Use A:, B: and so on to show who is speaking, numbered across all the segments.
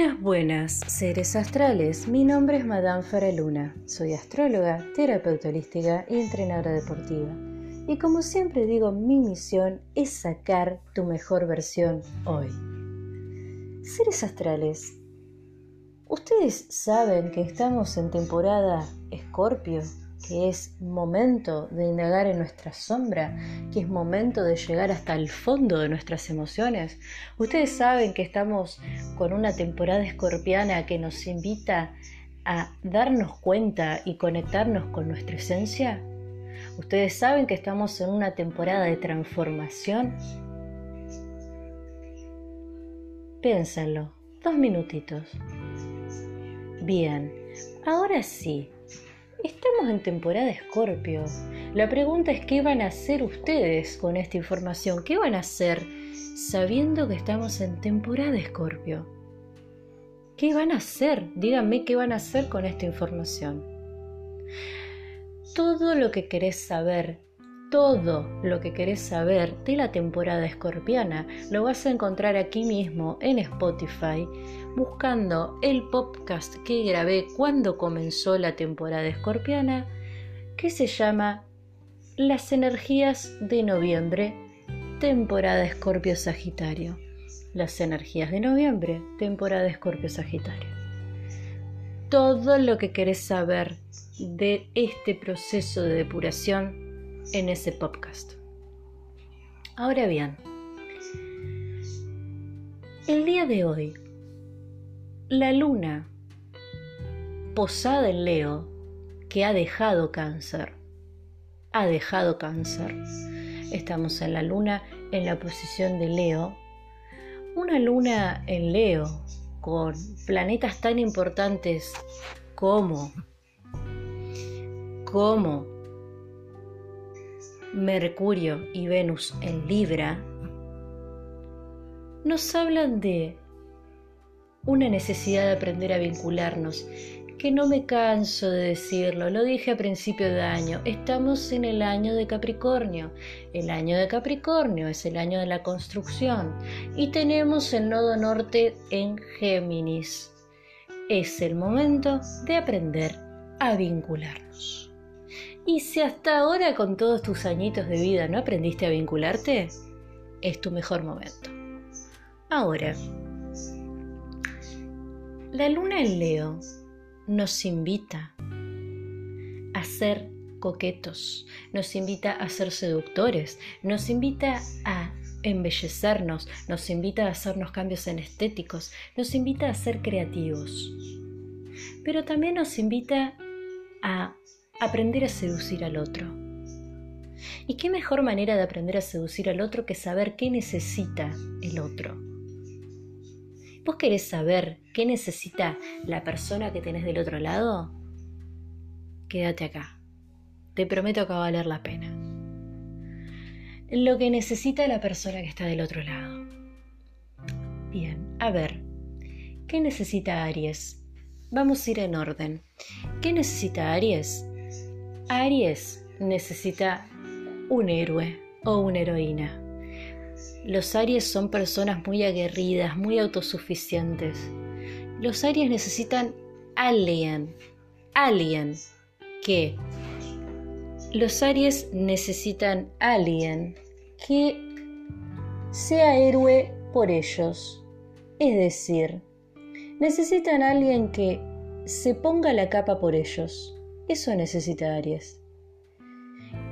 A: Buenas, buenas, seres astrales. Mi nombre es Madame Faraluna. Soy astróloga, terapeuta holística y entrenadora deportiva. Y como siempre digo, mi misión es sacar tu mejor versión hoy. Seres astrales, ¿ustedes saben que estamos en temporada Escorpio? Que es momento de indagar en nuestra sombra, que es momento de llegar hasta el fondo de nuestras emociones. Ustedes saben que estamos con una temporada escorpiana que nos invita a darnos cuenta y conectarnos con nuestra esencia. Ustedes saben que estamos en una temporada de transformación. Piénsenlo, dos minutitos. Bien, ahora sí, Estamos en temporada Escorpio. La pregunta es qué van a hacer ustedes con esta información. ¿Qué van a hacer sabiendo que estamos en temporada Escorpio? ¿Qué van a hacer? Díganme qué van a hacer con esta información. Todo lo que querés saber, todo lo que querés saber de la temporada escorpiana lo vas a encontrar aquí mismo en Spotify buscando el podcast que grabé cuando comenzó la temporada escorpiana, que se llama Las energías de noviembre, temporada Escorpio Sagitario. Las energías de noviembre, temporada Escorpio Sagitario. Todo lo que querés saber de este proceso de depuración en ese podcast. Ahora bien, el día de hoy la luna posada en Leo que ha dejado cáncer. Ha dejado cáncer. Estamos en la luna en la posición de Leo. Una luna en Leo con planetas tan importantes como como Mercurio y Venus en Libra nos hablan de una necesidad de aprender a vincularnos, que no me canso de decirlo, lo dije a principio de año, estamos en el año de Capricornio, el año de Capricornio es el año de la construcción y tenemos el nodo norte en Géminis. Es el momento de aprender a vincularnos. Y si hasta ahora con todos tus añitos de vida no aprendiste a vincularte, es tu mejor momento. Ahora, la luna en Leo nos invita a ser coquetos, nos invita a ser seductores, nos invita a embellecernos, nos invita a hacernos cambios en estéticos, nos invita a ser creativos. Pero también nos invita a aprender a seducir al otro. ¿Y qué mejor manera de aprender a seducir al otro que saber qué necesita el otro? ¿Vos querés saber qué necesita la persona que tenés del otro lado? Quédate acá. Te prometo que va a valer la pena. Lo que necesita la persona que está del otro lado. Bien, a ver, ¿qué necesita Aries? Vamos a ir en orden. ¿Qué necesita Aries? Aries necesita un héroe o una heroína. Los Aries son personas muy aguerridas, muy autosuficientes. Los Aries necesitan alguien, alguien que... Los Aries necesitan alguien que sea héroe por ellos. Es decir, necesitan alguien que se ponga la capa por ellos. Eso necesita Aries.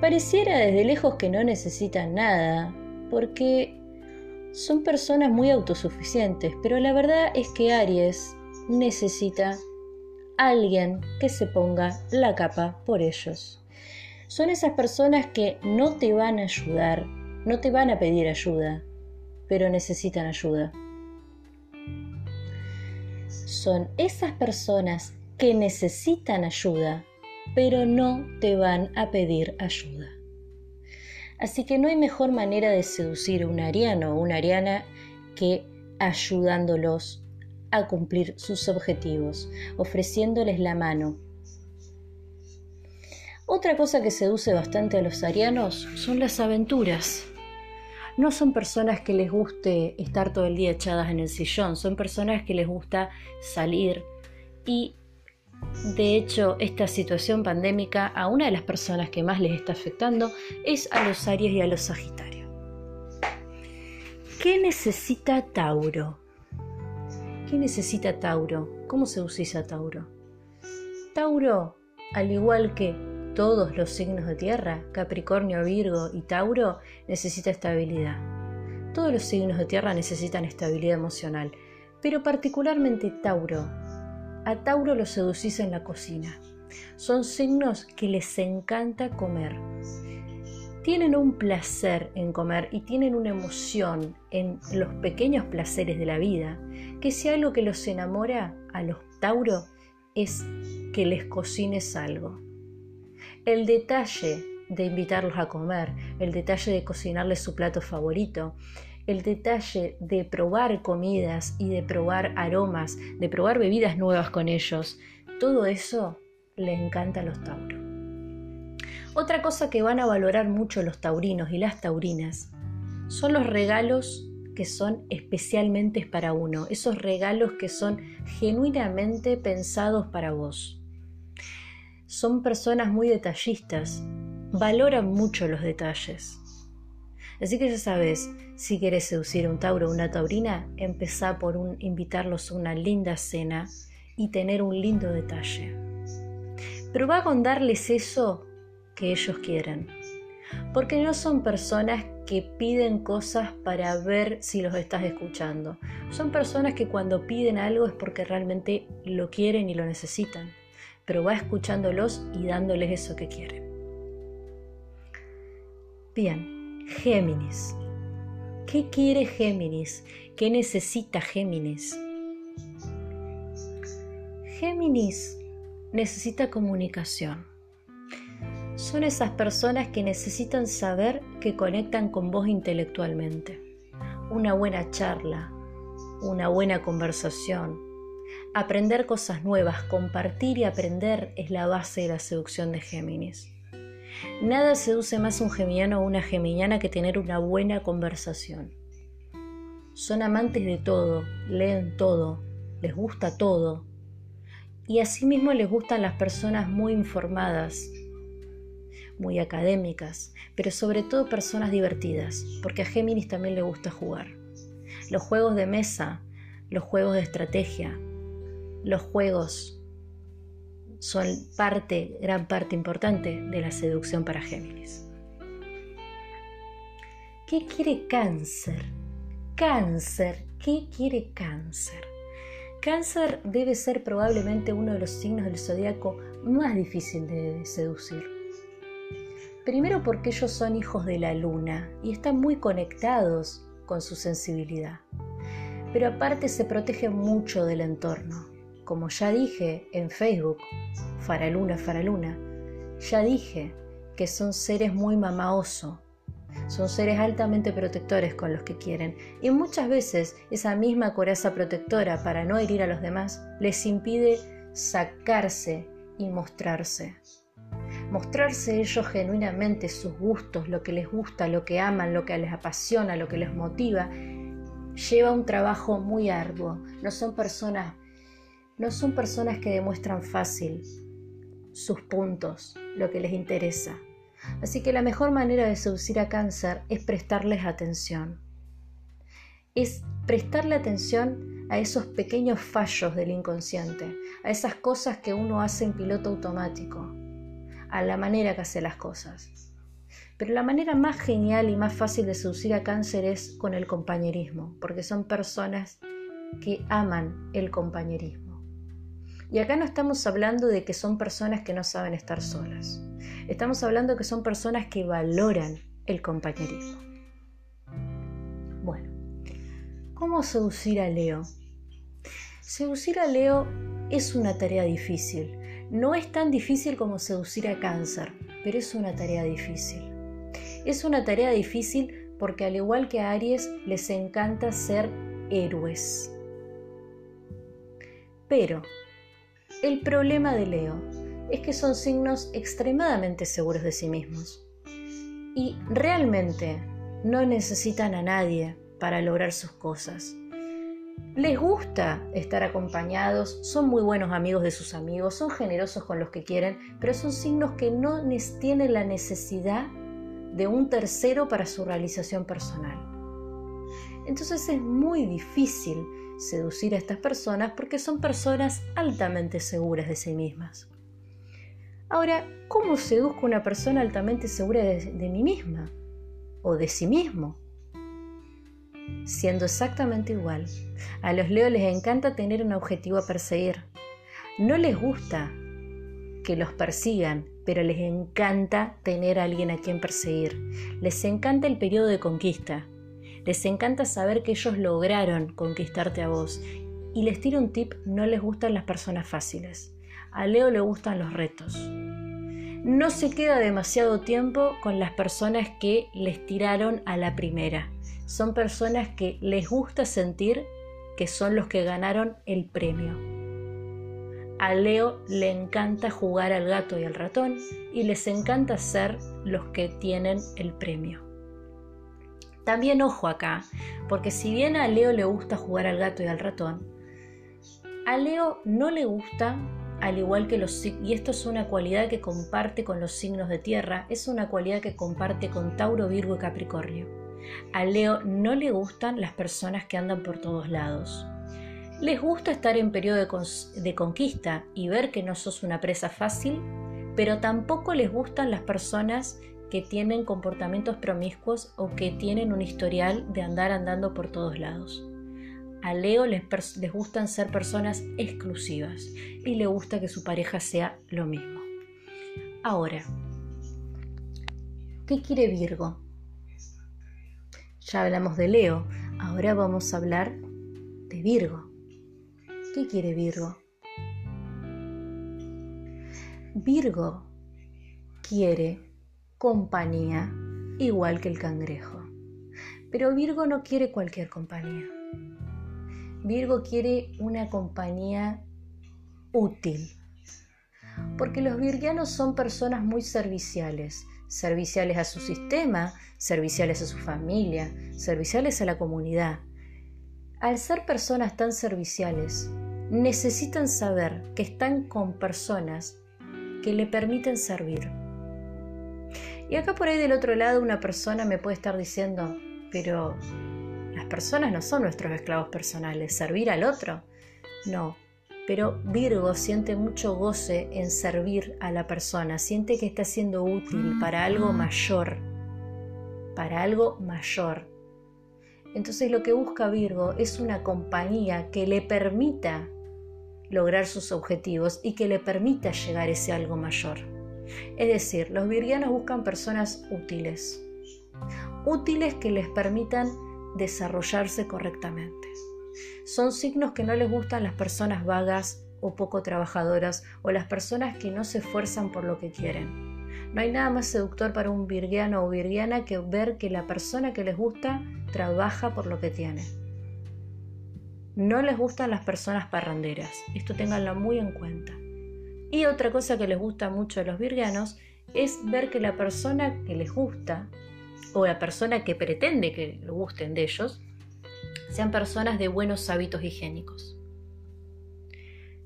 A: Pareciera desde lejos que no necesitan nada, porque son personas muy autosuficientes, pero la verdad es que Aries necesita alguien que se ponga la capa por ellos. Son esas personas que no te van a ayudar, no te van a pedir ayuda, pero necesitan ayuda. Son esas personas que necesitan ayuda, pero no te van a pedir ayuda. Así que no hay mejor manera de seducir a un ariano o una ariana que ayudándolos a cumplir sus objetivos, ofreciéndoles la mano. Otra cosa que seduce bastante a los arianos son las aventuras. no son personas que les guste estar todo el día echadas en el sillón, son personas que les gusta salir y de hecho, esta situación pandémica a una de las personas que más les está afectando es a los Aries y a los Sagitarios. ¿Qué necesita Tauro? ¿Qué necesita Tauro? ¿Cómo se utiliza Tauro? Tauro, al igual que todos los signos de tierra, Capricornio, Virgo y Tauro, necesita estabilidad. Todos los signos de tierra necesitan estabilidad emocional, pero particularmente Tauro a Tauro lo seducís en la cocina. Son signos que les encanta comer. Tienen un placer en comer y tienen una emoción en los pequeños placeres de la vida, que si algo que los enamora a los Tauro es que les cocines algo. El detalle de invitarlos a comer, el detalle de cocinarles su plato favorito, el detalle de probar comidas y de probar aromas, de probar bebidas nuevas con ellos, todo eso le encanta a los tauros. Otra cosa que van a valorar mucho los taurinos y las taurinas son los regalos que son especialmente para uno, esos regalos que son genuinamente pensados para vos. Son personas muy detallistas, valoran mucho los detalles. Así que ya sabes, si quieres seducir a un Tauro o una Taurina, empezá por invitarlos a una linda cena y tener un lindo detalle. Pero va con darles eso que ellos quieren. Porque no son personas que piden cosas para ver si los estás escuchando. Son personas que cuando piden algo es porque realmente lo quieren y lo necesitan. Pero va escuchándolos y dándoles eso que quieren. Bien, Géminis. ¿Qué quiere Géminis? ¿Qué necesita Géminis? Géminis necesita comunicación. Son esas personas que necesitan saber que conectan con vos intelectualmente. Una buena charla, una buena conversación, aprender cosas nuevas, compartir y aprender es la base de la seducción de Géminis. Nada seduce más un geminiano o una geminiana que tener una buena conversación. Son amantes de todo, leen todo, les gusta todo. Y asimismo les gustan las personas muy informadas, muy académicas, pero sobre todo personas divertidas, porque a Géminis también le gusta jugar. Los juegos de mesa, los juegos de estrategia, los juegos son parte, gran parte importante de la seducción para Géminis. ¿Qué quiere cáncer? Cáncer, ¿qué quiere cáncer? Cáncer debe ser probablemente uno de los signos del zodiaco más difícil de seducir. Primero porque ellos son hijos de la luna y están muy conectados con su sensibilidad. Pero aparte se protegen mucho del entorno. Como ya dije en Facebook, Faraluna, Faraluna, ya dije que son seres muy mamaoso, son seres altamente protectores con los que quieren y muchas veces esa misma coraza protectora para no herir a los demás les impide sacarse y mostrarse. Mostrarse ellos genuinamente sus gustos, lo que les gusta, lo que aman, lo que les apasiona, lo que les motiva, lleva un trabajo muy arduo. No son personas no son personas que demuestran fácil sus puntos, lo que les interesa. Así que la mejor manera de seducir a cáncer es prestarles atención. Es prestarle atención a esos pequeños fallos del inconsciente, a esas cosas que uno hace en piloto automático, a la manera que hace las cosas. Pero la manera más genial y más fácil de seducir a cáncer es con el compañerismo, porque son personas que aman el compañerismo. Y acá no estamos hablando de que son personas que no saben estar solas. Estamos hablando de que son personas que valoran el compañerismo. Bueno, ¿cómo seducir a Leo? Seducir a Leo es una tarea difícil. No es tan difícil como seducir a cáncer, pero es una tarea difícil. Es una tarea difícil porque al igual que a Aries les encanta ser héroes. Pero el problema de Leo es que son signos extremadamente seguros de sí mismos. Y realmente no necesitan a nadie para lograr sus cosas. Les gusta estar acompañados, son muy buenos amigos de sus amigos, son generosos con los que quieren, pero son signos que no tienen la necesidad de un tercero para su realización personal. Entonces es muy difícil seducir a estas personas porque son personas altamente seguras de sí mismas. Ahora, ¿cómo seduzco a una persona altamente segura de, mí misma o de sí mismo? Siendo exactamente igual. A los leos les encanta tener un objetivo a perseguir. No les gusta que los persigan, pero les encanta tener a alguien a quien perseguir. Les encanta el periodo de conquista. Les encanta saber que ellos lograron conquistarte a vos. Y les tiro un tip, no les gustan las personas fáciles. A Leo le gustan los retos. No se queda demasiado tiempo con las personas que les tiraron a la primera. Son personas que les gusta sentir que son los que ganaron el premio. A Leo le encanta jugar al gato y al ratón y les encanta ser los que tienen el premio. También ojo acá, porque si bien a Leo le gusta jugar al gato y al ratón, a Leo no le gusta, al igual que los y esto es una cualidad que comparte con los signos de tierra, es una cualidad que comparte con Tauro, Virgo y Capricornio. A Leo no le gustan las personas que andan por todos lados. Les gusta estar en periodo de, conquista y ver que no sos una presa fácil, pero tampoco les gustan las personas que tienen comportamientos promiscuos o que tienen un historial de andar andando por todos lados. A Leo les, les, gustan ser personas exclusivas y le gusta que su pareja sea lo mismo. Ahora, ¿qué quiere Virgo? Ya hablamos de Leo, ahora vamos a hablar de Virgo. ¿Qué quiere Virgo? Virgo quiere compañía igual que el cangrejo. Pero Virgo no quiere cualquier compañía. Virgo quiere una compañía útil. Porque los virgianos son personas muy serviciales, serviciales a su sistema, serviciales a su familia, serviciales a la comunidad. Al ser personas tan serviciales, necesitan saber que están con personas que le permiten servir. Y acá por ahí del otro lado una persona me puede estar diciendo, pero las personas no son nuestros esclavos personales, servir al otro. No, pero Virgo siente mucho goce en servir a la persona, siente que está siendo útil para algo mayor, para algo mayor. Entonces lo que busca Virgo es una compañía que le permita lograr sus objetivos y que le permita llegar a ese algo mayor. Es decir, los virgianos buscan personas útiles, útiles que les permitan desarrollarse correctamente. Son signos que no les gustan las personas vagas o poco trabajadoras o las personas que no se esfuerzan por lo que quieren. No hay nada más seductor para un virgiano o virgiana que ver que la persona que les gusta trabaja por lo que tiene. No les gustan las personas parranderas, esto tenganlo muy en cuenta. Y otra cosa que les gusta mucho a los virgianos es ver que la persona que les gusta o la persona que pretende que gusten de ellos sean personas de buenos hábitos higiénicos.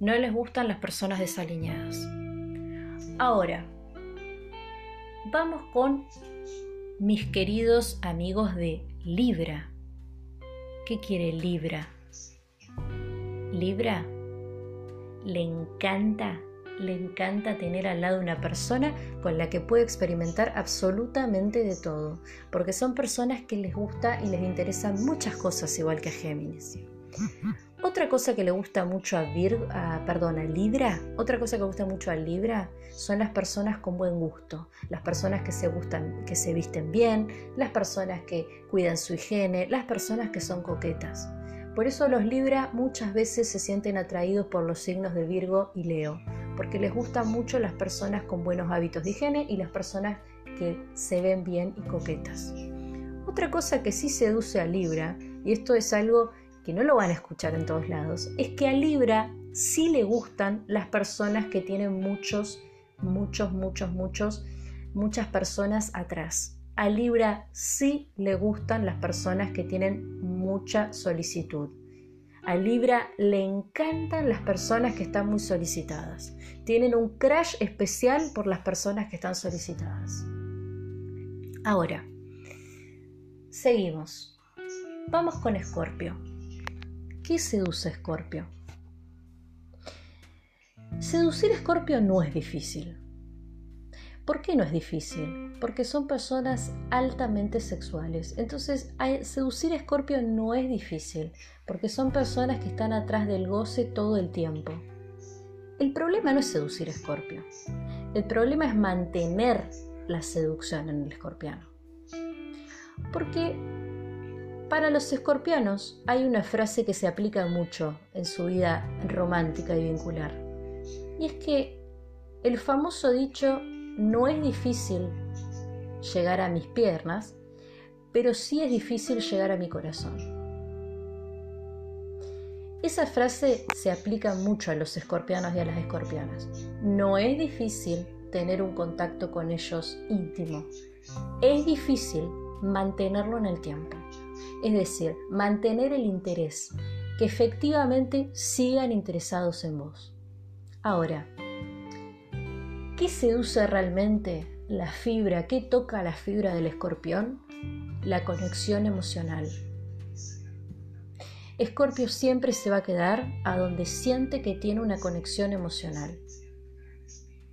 A: No les gustan las personas desaliñadas. Ahora, vamos con mis queridos amigos de Libra. ¿Qué quiere Libra? Libra le encanta, le encanta tener al lado una persona con la que puede experimentar absolutamente de todo, porque son personas que les gusta y les interesan muchas cosas igual que a Géminis. Otra cosa que le gusta mucho a Virgo, perdón, a Libra, otra cosa que gusta mucho a Libra son las personas con buen gusto, las personas que se gustan, que se visten bien, las personas que cuidan su higiene, las personas que son coquetas. Por eso los Libra muchas veces se sienten atraídos por los signos de Virgo y Leo, porque les gustan mucho las personas con buenos hábitos de higiene y las personas que se ven bien y coquetas. Otra cosa que sí seduce a Libra, y esto es algo que no lo van a escuchar en todos lados, es que a Libra sí le gustan las personas que tienen muchos, muchos, muchos, muchos, muchas personas atrás. a Libra sí le gustan las personas que tienen mucha solicitud. A Libra le encantan las personas que están muy solicitadas. Tienen un crash especial por las personas que están solicitadas. Ahora, seguimos. Vamos con Escorpio. ¿Qué seduce Escorpio? Seducir Escorpio no es difícil. ¿Por qué no es difícil? Porque son personas altamente sexuales. Entonces, seducir a Escorpio no es difícil, porque son personas que están atrás del goce todo el tiempo. El problema no es seducir a Escorpio. El problema es mantener la seducción en el escorpiano. Porque para los escorpianos hay una frase que se aplica mucho en su vida romántica y vincular. Y es que el famoso dicho no es difícil llegar a mis piernas, pero sí es difícil llegar a mi corazón. Esa frase se aplica mucho a los escorpianos y a las escorpianas. No es difícil tener un contacto con ellos íntimo. Es difícil mantenerlo en el tiempo. Es decir, mantener el interés, que efectivamente sigan interesados en vos. Ahora, ¿Qué seduce realmente la fibra? ¿Qué toca la fibra del escorpión? La conexión emocional. Escorpio siempre se va a quedar a donde siente que tiene una conexión emocional.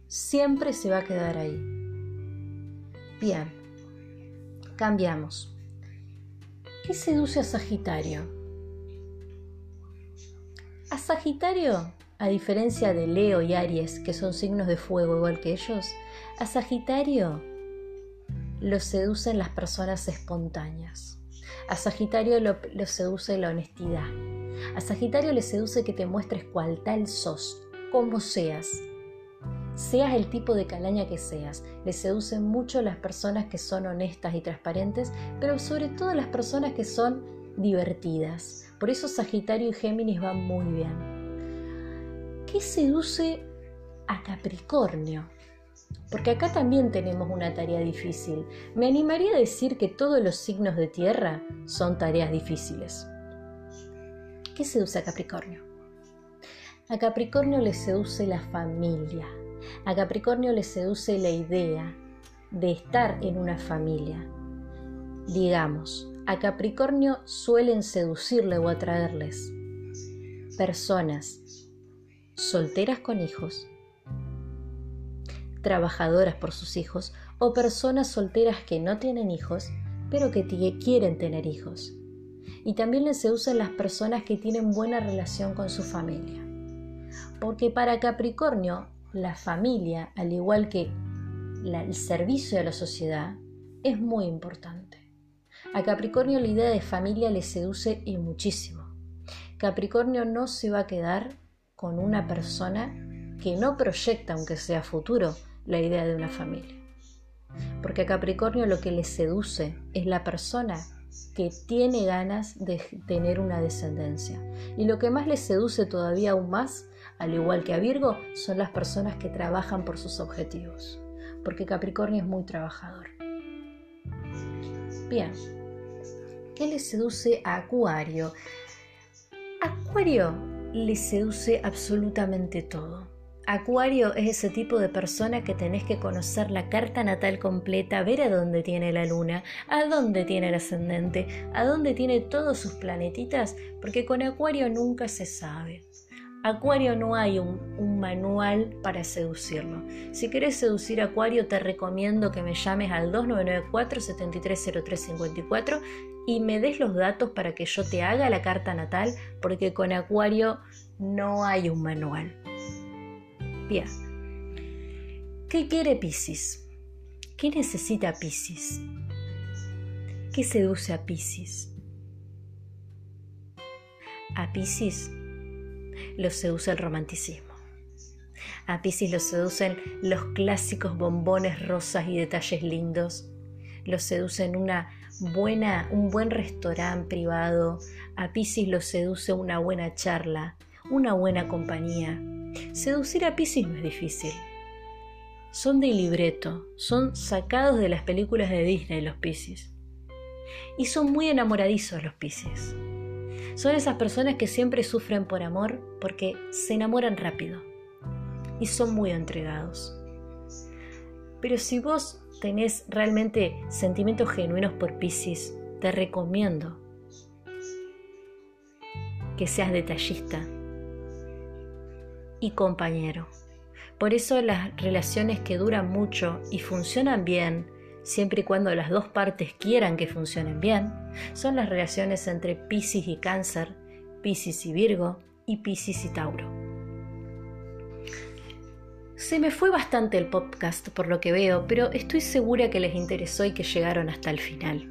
A: Siempre se va a quedar ahí. Bien, cambiamos. ¿Qué seduce a Sagitario? A Sagitario a diferencia de Leo y Aries, que son signos de fuego igual que ellos, a Sagitario lo seducen las personas espontáneas. A Sagitario lo, seduce la honestidad. A Sagitario le seduce que te muestres cual tal sos, como seas. Seas el tipo de calaña que seas. Le seducen mucho las personas que son honestas y transparentes, pero sobre todo las personas que son divertidas. Por eso Sagitario y Géminis van muy bien. ¿Qué seduce a Capricornio? Porque acá también tenemos una tarea difícil. Me animaría a decir que todos los signos de tierra son tareas difíciles. ¿Qué seduce a Capricornio? A Capricornio le seduce la familia. A Capricornio le seduce la idea de estar en una familia. Digamos, a Capricornio suelen seducirle o atraerles personas solteras con hijos, trabajadoras por sus hijos o personas solteras que no tienen hijos, pero que quieren tener hijos. Y también se usan las personas que tienen buena relación con su familia. Porque para Capricornio, la familia, al igual que el servicio a la sociedad, es muy importante. A Capricornio la idea de familia le seduce y muchísimo. Capricornio no se va a quedar con una persona que no proyecta, aunque sea futuro, la idea de una familia. Porque a Capricornio lo que le seduce es la persona que tiene ganas de tener una descendencia. Y lo que más le seduce todavía aún más, al igual que a Virgo, son las personas que trabajan por sus objetivos. Porque Capricornio es muy trabajador. Bien, ¿qué le seduce a Acuario? Acuario le seduce absolutamente todo. Acuario es ese tipo de persona que tenés que conocer la carta natal completa, ver a dónde tiene la luna, a dónde tiene el ascendente, a dónde tiene todos sus planetitas, porque con Acuario nunca se sabe. Acuario no hay un, manual para seducirlo. Si quieres seducir a Acuario, te recomiendo que me llames al 2994 730354 y me des los datos para que yo te haga la carta natal, porque con Acuario no hay un manual. Bien. ¿Qué quiere Pisces? ¿Qué necesita Pisces? ¿Qué seduce a Pisces? A Pisces lo seduce el romanticismo. A Pisces lo seducen los clásicos bombones rosas y detalles lindos. Lo seducen una buena, un buen restaurante privado, a Piscis lo seduce una buena charla, una buena compañía. Seducir a Piscis no es difícil. son de libreto, son sacados de las películas de Disney los Pisces. Y son muy enamoradizos los Pisces. Son esas personas que siempre sufren por amor porque se enamoran rápido y son muy entregados. Pero si vos tenés realmente sentimientos genuinos por Pisces, te recomiendo que seas detallista y compañero. Por eso las relaciones que duran mucho y funcionan bien, siempre y cuando las dos partes quieran que funcionen bien, son las relaciones entre Pisces y Cáncer, Pisces y Virgo y Pisces y Tauro. Se me fue bastante el podcast por lo que veo, pero estoy segura que les interesó y que llegaron hasta el final.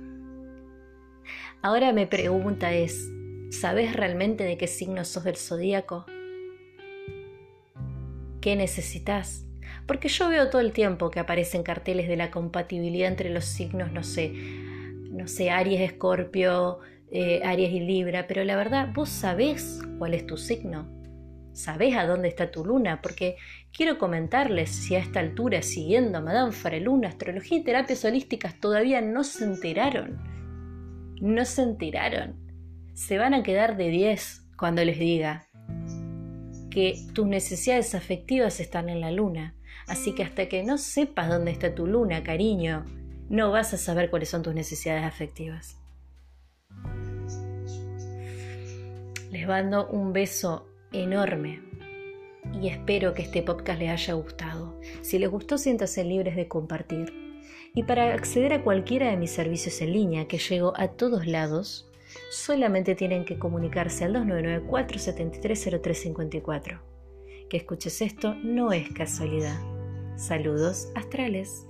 A: Ahora mi pregunta es, ¿sabes realmente de qué signo sos del zodíaco? ¿Qué necesitas? Porque yo veo todo el tiempo que aparecen carteles de la compatibilidad entre los signos, no sé, no sé, Aries, Escorpio, eh, Aries y Libra, pero la verdad, ¿vos sabés cuál es tu signo? ¿Sabés a dónde está tu luna? Porque quiero comentarles si a esta altura, siguiendo a Madame Fareluna, astrología y terapias holísticas todavía no se enteraron. No se enteraron. Se van a quedar de 10 cuando les diga que tus necesidades afectivas están en la luna. Así que hasta que no sepas dónde está tu luna, cariño, no vas a saber cuáles son tus necesidades afectivas. Les mando un beso enorme. Y espero que este podcast les haya gustado. Si les gustó, siéntanse libres de compartir. Y para acceder a cualquiera de mis servicios en línea, que llego a todos lados, solamente tienen que comunicarse al 299-473-0354. Que escuches esto no es casualidad. Saludos astrales.